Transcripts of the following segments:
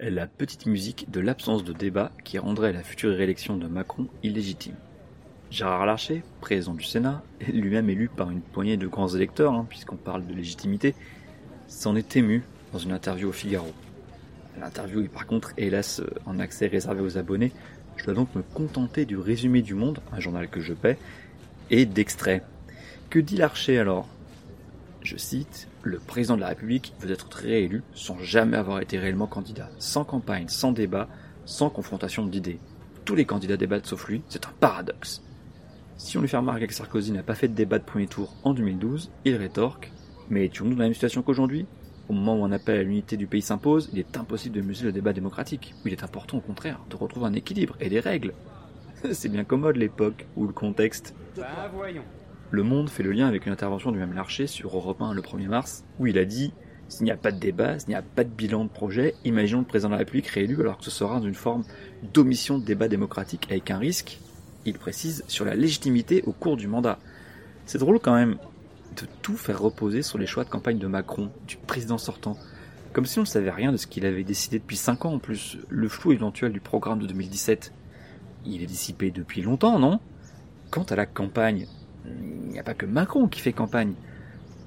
la petite musique de l'absence de débat qui rendrait la future réélection de Macron illégitime. Gérard Larcher, président du Sénat, lui-même élu par une poignée de grands électeurs, hein, puisqu'on parle de légitimité, s'en est ému dans une interview au Figaro. L'interview est par contre, hélas, en accès réservé aux abonnés. Je dois donc me contenter du résumé du Monde, un journal que je paie, et d'extraits. Que dit Larcher alors? Je cite le président de la République veut être réélu sans jamais avoir été réellement candidat, sans campagne, sans débat, sans confrontation d'idées. Tous les candidats débattent sauf lui, c'est un paradoxe. Si on lui fait remarquer que Sarkozy n'a pas fait de débat de premier tour en 2012, il rétorque Mais étions-nous dans la même situation qu'aujourd'hui? Au moment où un appel à l'unité du pays s'impose, il est impossible de museler le débat démocratique, il est important au contraire de retrouver un équilibre et des règles. c'est bien commode l'époque ou le contexte. Bah voyons. Le Monde fait le lien avec une intervention du même Larcher sur Europe 1 le 1er mars, où il a dit S'il n'y a pas de débat, s'il n'y a pas de bilan de projet, imaginons le président de la République réélu alors que ce sera dans une forme d'omission de débat démocratique avec un risque, il précise, sur la légitimité au cours du mandat. C'est drôle quand même de tout faire reposer sur les choix de campagne de Macron, du président sortant. Comme si on ne savait rien de ce qu'il avait décidé depuis 5 ans en plus, le flou éventuel du programme de 2017. Il est dissipé depuis longtemps, non? Quant à la campagne, n'y a pas que Macron qui fait campagne.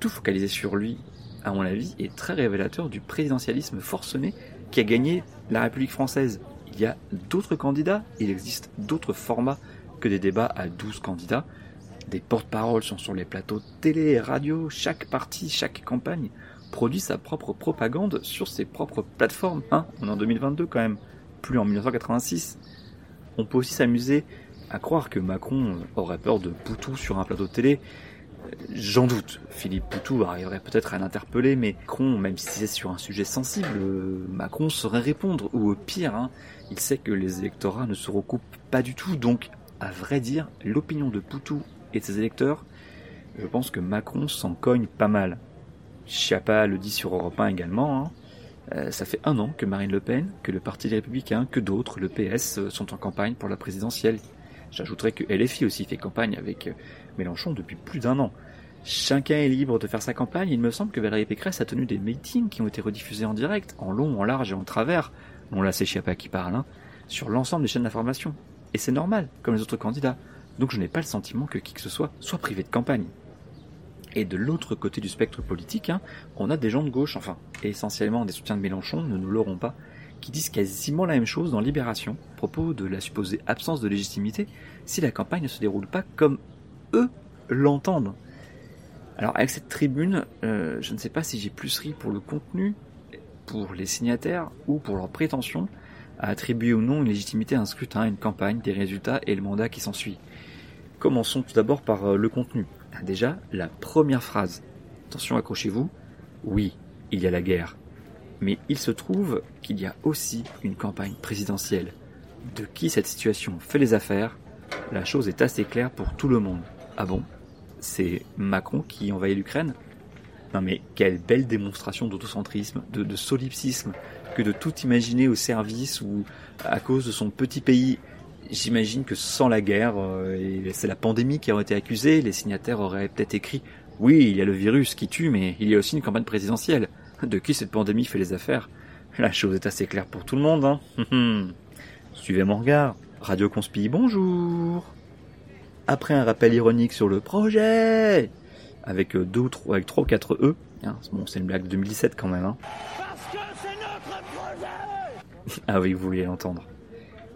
Tout focalisé sur lui, à mon avis, est très révélateur du présidentialisme forcené qui a gagné la République française. Il y a d'autres candidats, il existe d'autres formats que des débats à 12 candidats. Des porte-paroles sont sur les plateaux télé et radio, chaque parti, chaque campagne produit sa propre propagande sur ses propres plateformes. Hein On est en 2022 quand même, plus en 1986. On peut aussi s'amuser à croire que Macron aurait peur de Poutou sur un plateau de télé, j'en doute. Philippe Poutou arriverait peut-être à l'interpeller, mais Macron, même si c'est sur un sujet sensible, Macron saurait répondre. Ou au pire, hein, il sait que les électorats ne se recoupent pas du tout. Donc, à vrai dire, l'opinion de Poutou et de ses électeurs, je pense que Macron s'en cogne pas mal. Chiappa le dit sur Europe 1 également. Hein. Euh, ça fait un an que Marine Le Pen, que le Parti des Républicains, que d'autres, le PS, euh, sont en campagne pour la présidentielle. J'ajouterais que LFI aussi fait campagne avec euh, Mélenchon depuis plus d'un an. Chacun est libre de faire sa campagne. Il me semble que Valérie Pécresse a tenu des meetings qui ont été rediffusés en direct, en long, en large et en travers. Bon là c'est Chiappa qui parle, hein, sur l'ensemble des chaînes d'information. Et c'est normal, comme les autres candidats. Donc je n'ai pas le sentiment que qui que ce soit soit privé de campagne. Et de l'autre côté du spectre politique, hein, on a des gens de gauche, enfin, essentiellement des soutiens de Mélenchon, ne nous l'aurons pas, qui disent quasiment la même chose dans Libération, à propos de la supposée absence de légitimité si la campagne ne se déroule pas comme eux l'entendent. Alors avec cette tribune, euh, je ne sais pas si j'ai plus ri pour le contenu, pour les signataires ou pour leur prétention à attribuer ou non une légitimité à un scrutin, une campagne, des résultats et le mandat qui s'ensuit. Commençons tout d'abord par euh, le contenu. Déjà, la première phrase. Attention, accrochez-vous. Oui, il y a la guerre. Mais il se trouve qu'il y a aussi une campagne présidentielle. De qui cette situation fait les affaires, la chose est assez claire pour tout le monde. Ah bon? C'est Macron qui envahit l'Ukraine? Non mais quelle belle démonstration d'autocentrisme, de, solipsisme, que de tout imaginer au service ou à cause de son petit pays. J'imagine que sans la guerre, euh, et c'est la pandémie qui aurait été accusée, les signataires auraient peut-être écrit oui, il y a le virus qui tue, mais il y a aussi une campagne présidentielle de qui cette pandémie fait les affaires? La chose est assez claire pour tout le monde. Hein Suivez mon regard. Radio Conspi, bonjour. Après un rappel ironique sur le projet, avec euh, deux ou trois, avec trois ou quatre E. Hein, bon, c'est une blague de 2017 quand même. Hein. Parce que c'est notre projet. ah oui, vous vouliez l'entendre.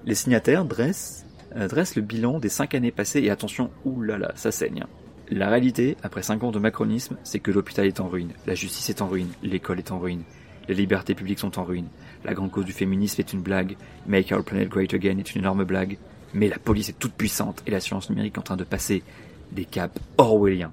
Les signataires dressent, euh, dressent le bilan des cinq années passées et attention, oulala, ça saigne. Hein. La réalité, après 5 ans de macronisme, c'est que l'hôpital est en ruine, la justice est en ruine, l'école est en ruine, les libertés publiques sont en ruine, la grande cause du féminisme est une blague, Make Our Planet Great Again est une énorme blague, mais la police est toute puissante et la science numérique en train de passer des caps orwelliens.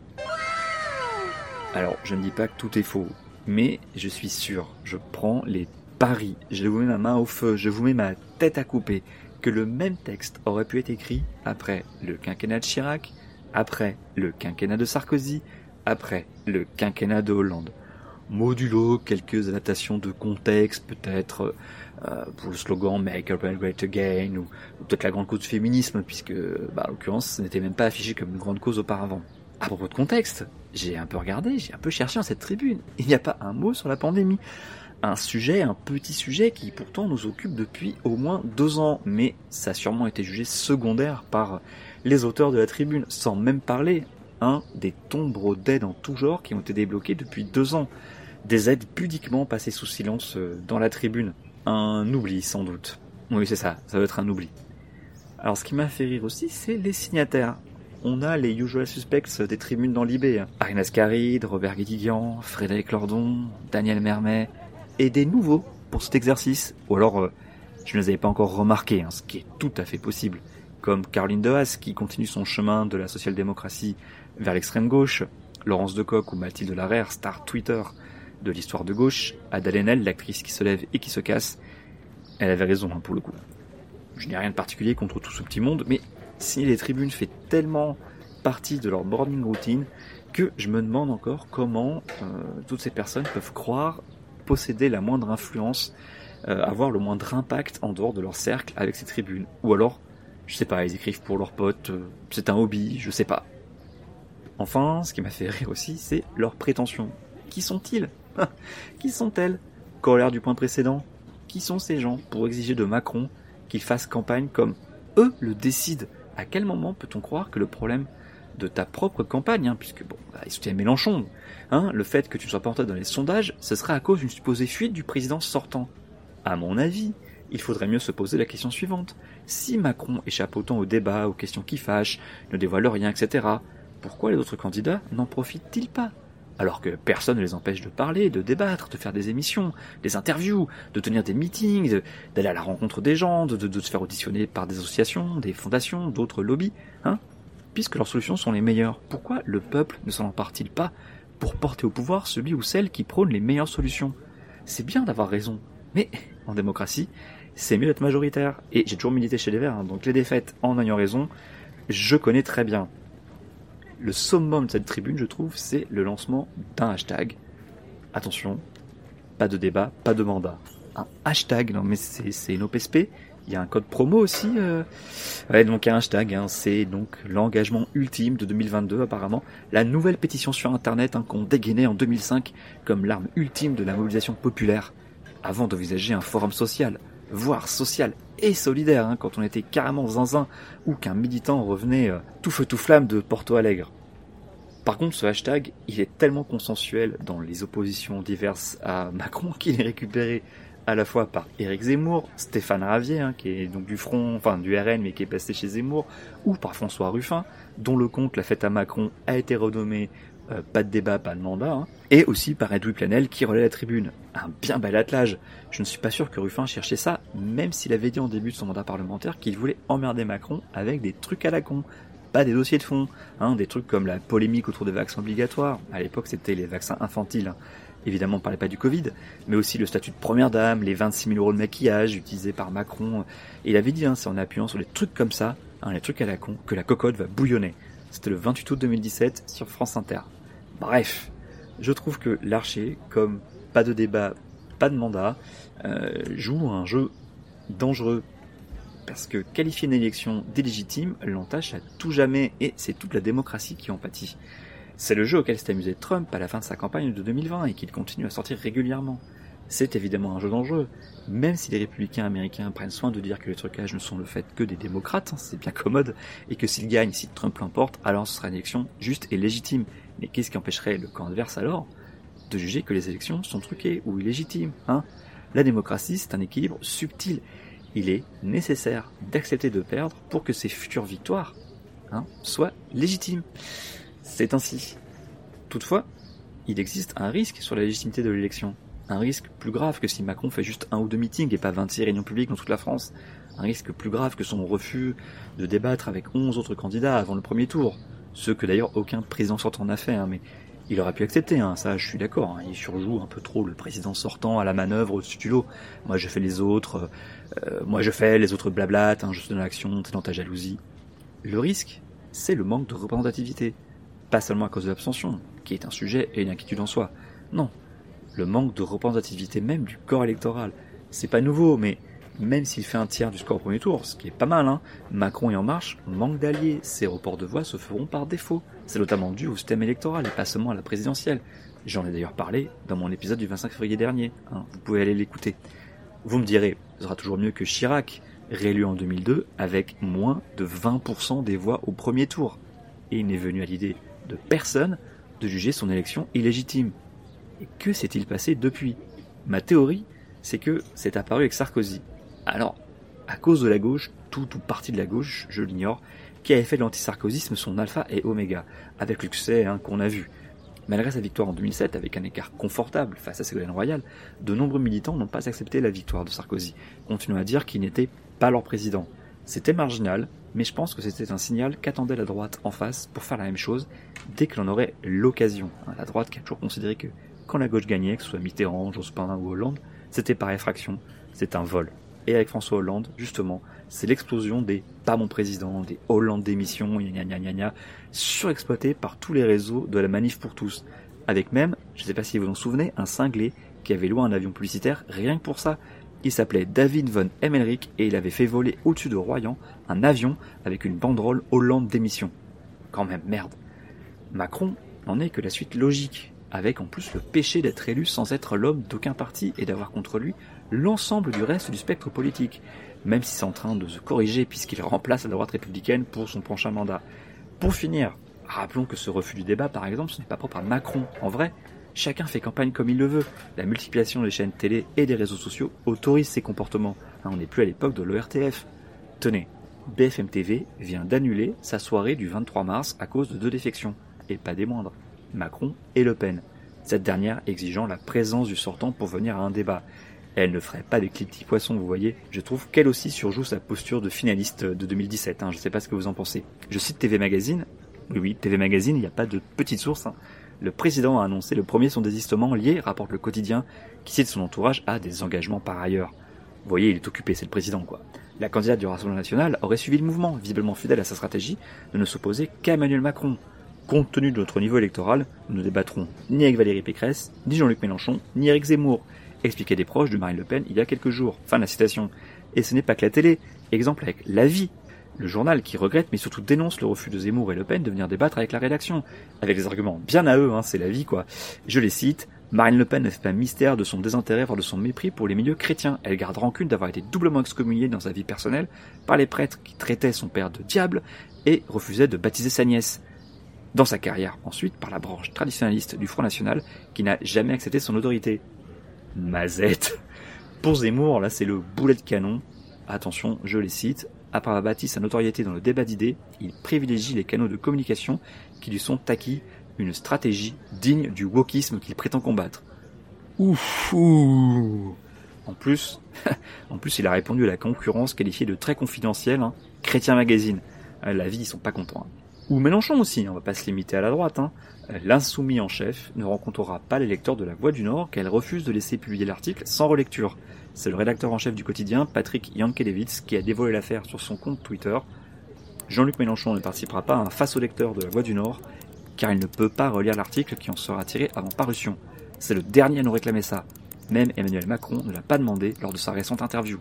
Alors, je ne dis pas que tout est faux, mais je suis sûr, je prends les paris, je vous mets ma main au feu, je vous mets ma tête à couper, que le même texte aurait pu être écrit après le quinquennat de Chirac, après le quinquennat de Sarkozy, après le quinquennat de Hollande. Modulo quelques adaptations de contexte, peut-être euh, pour le slogan Make America Great Again, ou, peut-être la grande cause du féminisme, puisque, bah, en l'occurrence, ce n'était même pas affiché comme une grande cause auparavant. À propos de contexte, j'ai un peu regardé, j'ai un peu cherché en cette tribune. Il n'y a pas un mot sur la pandémie. Un sujet, un petit sujet qui pourtant nous occupe depuis au moins deux ans, mais ça a sûrement été jugé secondaire par les auteurs de la tribune, sans même parler un des tombres d'aide en tout genre qui ont été débloqués depuis deux ans. Des aides pudiquement passées sous silence euh, dans la tribune. Un oubli sans doute. Oui c'est ça, ça doit être un oubli. Alors ce qui m'a fait rire aussi, c'est les signataires. On a les usual suspects des tribunes dans l'IB. Arina Scaride, Robert Guédiguian, Frédéric Lordon, Daniel Mermet, et des nouveaux pour cet exercice. Ou alors, euh, je ne les avais pas encore remarqués, hein, ce qui est tout à fait possible. Comme Caroline Dehaas, qui continue son chemin de la social-démocratie vers l'extrême gauche, Laurence Decoq ou Mathilde Larère, star Twitter de l'histoire de gauche, Ada Lenel, l'actrice qui se lève et qui se casse. Elle avait raison hein, pour le coup. Je n'ai rien de particulier contre tout ce petit monde, mais si les tribunes fait tellement partie de leur boarding routine que je me demande encore comment euh, toutes ces personnes peuvent croire posséder la moindre influence, euh, avoir le moindre impact en dehors de leur cercle avec ces tribunes. Ou alors, je sais pas, ils écrivent pour leurs potes, euh, c'est un hobby, je sais pas. Enfin, ce qui m'a fait rire aussi, c'est leurs prétentions. Qui sont-ils Qui sont-elles Corollaire du point précédent, qui sont ces gens pour exiger de Macron qu'il fasse campagne comme eux le décident? À quel moment peut-on croire que le problème de ta propre campagne, hein, puisque bon, bah, ils soutiennent Mélenchon, hein, le fait que tu sois pas entré dans les sondages, ce serait à cause d'une supposée fuite du président sortant. À mon avis, il faudrait mieux se poser la question suivante. Si Macron échappe autant au débat, aux questions qui fâchent, ne dévoile rien, etc., pourquoi les autres candidats n'en profitent-ils pas? Alors que personne ne les empêche de parler, de débattre, de faire des émissions, des interviews, de tenir des meetings, d'aller à la rencontre des gens, de, se faire auditionner par des associations, des fondations, d'autres lobbies, hein? Puisque leurs solutions sont les meilleures, pourquoi le peuple ne s'en empare-t-il pas pour porter au pouvoir celui ou celle qui prône les meilleures solutions? C'est bien d'avoir raison, mais en démocratie, c'est mieux d'être majoritaire. Et j'ai toujours milité chez les Verts, hein, donc les défaites en ayant raison, je connais très bien le summum de cette tribune, je trouve, c'est le lancement d'un hashtag. Attention, pas de débat, pas de mandat. Un hashtag, non mais c'est une OPSP. Il y a un code promo aussi. Euh... Ouais, donc un hashtag, hein, c'est donc l'engagement ultime de 2022 apparemment. La nouvelle pétition sur Internet hein, qu'on dégainait en 2005 comme l'arme ultime de la mobilisation populaire, avant d'envisager un forum social, voire social et solidaire, hein, quand on était carrément zinzin ou qu'un militant revenait euh, tout feu tout flamme de Porto Alegre. Par contre, ce hashtag, il est tellement consensuel dans les oppositions diverses à Macron qu'il est récupéré à la fois par Éric Zemmour, Stéphane Ravier, hein, qui est donc du front, enfin du RN, mais qui est passé chez Zemmour, ou par François Ruffin, dont le compte La fête à Macron a été renommé euh, pas de débat, pas de mandat, hein. et aussi par Edoui Planel qui relaie la tribune. Un bien bel attelage. Je ne suis pas sûr que Ruffin cherchait ça, même s'il avait dit en début de son mandat parlementaire qu'il voulait emmerder Macron avec des trucs à la con. Pas des dossiers de fond, hein, des trucs comme la polémique autour des vaccins obligatoires. À l'époque, c'était les vaccins infantiles. Évidemment, on parlait pas du Covid, mais aussi le statut de première dame, les 26 000 euros de maquillage utilisés par Macron. Et il avait dit, hein, c'est en appuyant sur des trucs comme ça, hein, les trucs à la con, que la cocotte va bouillonner. C'était le 28 août 2017 sur France Inter. Bref, je trouve que l'archer, comme pas de débat, pas de mandat, euh, joue un jeu dangereux. Parce que qualifier une élection d'illégitime l'entache à tout jamais, et c'est toute la démocratie qui en pâtit. C'est le jeu auquel s'est amusé Trump à la fin de sa campagne de 2020 et qu'il continue à sortir régulièrement. C'est évidemment un jeu dangereux, même si les républicains américains prennent soin de dire que les trucages ne sont le fait que des démocrates, hein, c'est bien commode, et que s'ils gagnent, si Trump l'emporte, alors ce sera une élection juste et légitime, mais qu'est-ce qui empêcherait le camp adverse alors de juger que les élections sont truquées ou illégitimes hein? La démocratie, c'est un équilibre subtil. Il est nécessaire d'accepter de perdre pour que ces futures victoires hein, soient légitimes. C'est ainsi. Toutefois, il existe un risque sur la légitimité de l'élection. Un risque plus grave que si Macron fait juste un ou deux meetings et pas 26 réunions publiques dans toute la France. Un risque plus grave que son refus de débattre avec 11 autres candidats avant le premier tour ce que d'ailleurs aucun président sortant n'a fait, hein, mais Il aurait pu accepter, hein, ça je suis d'accord. Hein. il surjoue un peu trop le président sortant à la manœuvre du lot. Moi je fais les autres, euh, moi je fais les autres blablates, je suis dans l'action, t'es dans ta jalousie. Le risque, c'est le manque de représentativité. Pas seulement à cause de l'abstention, qui est un sujet et une inquiétude en soi. Non, le manque de représentativité même du corps électoral. C'est pas nouveau, mais même s'il fait un tiers du score au premier tour, ce qui est pas mal, hein, Macron et En Marche manquent d'alliés. Ces reports de voix se feront par défaut. C'est notamment dû au système électoral et pas seulement à la présidentielle. J'en ai d'ailleurs parlé dans mon épisode du 25 février dernier. Hein, vous pouvez aller l'écouter. Vous me direz, ce sera toujours mieux que Chirac, réélu en 2002 avec moins de 20% des voix au premier tour. Et il n'est venu à l'idée de personne de juger son élection illégitime. Que s'est-il passé depuis? Ma théorie, c'est que c'est apparu avec Sarkozy. Alors, à cause de la gauche, tout ou partie de la gauche, je l'ignore, qui avait fait de l'antisarkozisme son alpha et oméga, avec le succès hein, qu'on a vu. Malgré sa victoire en 2007, avec un écart confortable face à Ségolène Royal, de nombreux militants n'ont pas accepté la victoire de Sarkozy, continuant à dire qu'il n'était pas leur président. C'était marginal, mais je pense que c'était un signal qu'attendait la droite en face pour faire la même chose dès que l'on aurait l'occasion. La droite qui a toujours considéré que quand la gauche gagnait, que ce soit Mitterrand, Jospin ou Hollande, c'était par effraction, c'est un vol et avec François Hollande, justement, c'est l'explosion des pas mon président, des Hollande d'émission, gna gna gna gna, surexploité par tous les réseaux de la manif pour tous. Avec même, je ne sais pas si vous vous en souvenez, un cinglé qui avait loué un avion publicitaire rien que pour ça. Il s'appelait David von Emmerich et il avait fait voler au-dessus de Royan un avion avec une banderole Hollande d'émission. Quand même, merde. Macron n'en est que la suite logique, avec en plus le péché d'être élu sans être l'homme d'aucun parti et d'avoir contre lui l'ensemble du reste du spectre politique, même si c'est en train de se corriger puisqu'il remplace la droite républicaine pour son prochain mandat. Pour finir, rappelons que ce refus du débat, par exemple, ce n'est pas propre à Macron. En vrai, chacun fait campagne comme il le veut. La multiplication des chaînes télé et des réseaux sociaux autorise ces comportements. On n'est plus à l'époque de l'ORTF. Tenez, BFM TV vient d'annuler sa soirée du 23 mars à cause de deux défections, et pas des moindres, Macron et Le Pen. Cette dernière exigeant la présence du sortant pour venir à un débat. Elle ne ferait pas des clips petits poissons, vous voyez. Je trouve qu'elle aussi surjoue sa posture de finaliste de 2017. Hein. Je ne sais pas ce que vous en pensez. Je cite TV Magazine. Oui, oui, TV Magazine, il n'y a pas de petite source. Hein. Le président a annoncé le premier son désistement lié, rapporte le quotidien, qui cite son entourage à des engagements par ailleurs. Vous voyez, il est occupé, c'est le président, quoi. La candidate du Rassemblement national aurait suivi le mouvement, visiblement fidèle à sa stratégie de ne s'opposer qu'à Emmanuel Macron. Compte tenu de notre niveau électoral, nous ne débattrons ni avec Valérie Pécresse, ni Jean-Luc Mélenchon, ni Eric Zemmour expliquait des proches de Marine Le Pen il y a quelques jours. Fin de la citation. Et ce n'est pas que la télé. Exemple avec La Vie, le journal qui regrette mais surtout dénonce le refus de Zemmour et Le Pen de venir débattre avec la rédaction. Avec des arguments bien à eux, hein, c'est la vie quoi. Je les cite. Marine Le Pen ne fait pas mystère de son désintérêt voire de son mépris pour les milieux chrétiens. Elle garde rancune d'avoir été doublement excommuniée dans sa vie personnelle par les prêtres qui traitaient son père de diable et refusaient de baptiser sa nièce. Dans sa carrière, ensuite, par la branche traditionnaliste du Front National qui n'a jamais accepté son autorité. Mazette. Pour Zemmour, là, c'est le boulet de canon. Attention, je les cite. Après avoir bâti sa notoriété dans le débat d'idées, il privilégie les canaux de communication qui lui sont acquis, une stratégie digne du wokisme qu'il prétend combattre. Ouf, En plus, en plus, il a répondu à la concurrence qualifiée de très confidentielle, hein. Chrétien Magazine. Euh, la vie, ils sont pas contents. Hein. Ou Mélenchon aussi, on va pas se limiter à la droite. Hein l'insoumis en chef ne rencontrera pas les lecteurs de La Voix du Nord qu'elle refuse de laisser publier l'article sans relecture. C'est le rédacteur en chef du quotidien, Patrick Yankelevitz, qui a dévoilé l'affaire sur son compte Twitter. Jean-Luc Mélenchon ne participera pas à un face au lecteur de La Voix du Nord, car il ne peut pas relire l'article qui en sera tiré avant parution. C'est le dernier à nous réclamer ça. Même Emmanuel Macron ne l'a pas demandé lors de sa récente interview.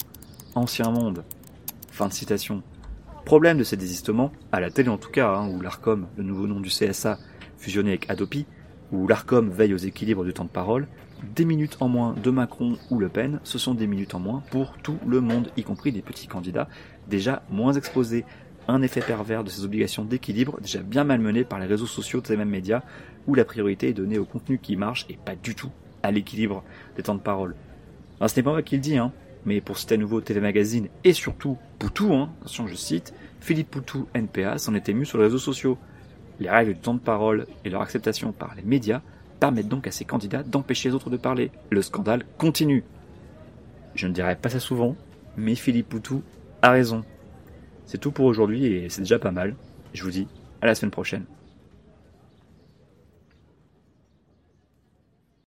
Ancien monde. Fin de citation. Problème de ces désistements, à la télé en tout cas, hein, où l'ARCOM, le nouveau nom du CSA, fusionné avec Adopi, où l'ARCOM veille aux équilibres du temps de parole, des minutes en moins de Macron ou Le Pen, ce sont des minutes en moins pour tout le monde, y compris des petits candidats déjà moins exposés. Un effet pervers de ces obligations d'équilibre déjà bien malmenées par les réseaux sociaux de ces mêmes médias, où la priorité est donnée au contenu qui marche et pas du tout à l'équilibre des temps de parole. ce n'est pas moi qui le dis, hein, mais pour citer à nouveau TV Magazine et surtout Poutou, hein, attention je cite, Philippe Poutou, NPA, s'en est ému sur les réseaux sociaux. Les règles du temps de parole et leur acceptation par les médias permettent donc à ces candidats d'empêcher les autres de parler. Le scandale continue. Je ne dirais pas ça souvent, mais Philippe Poutou a raison. C'est tout pour aujourd'hui et c'est déjà pas mal. Je vous dis à la semaine prochaine.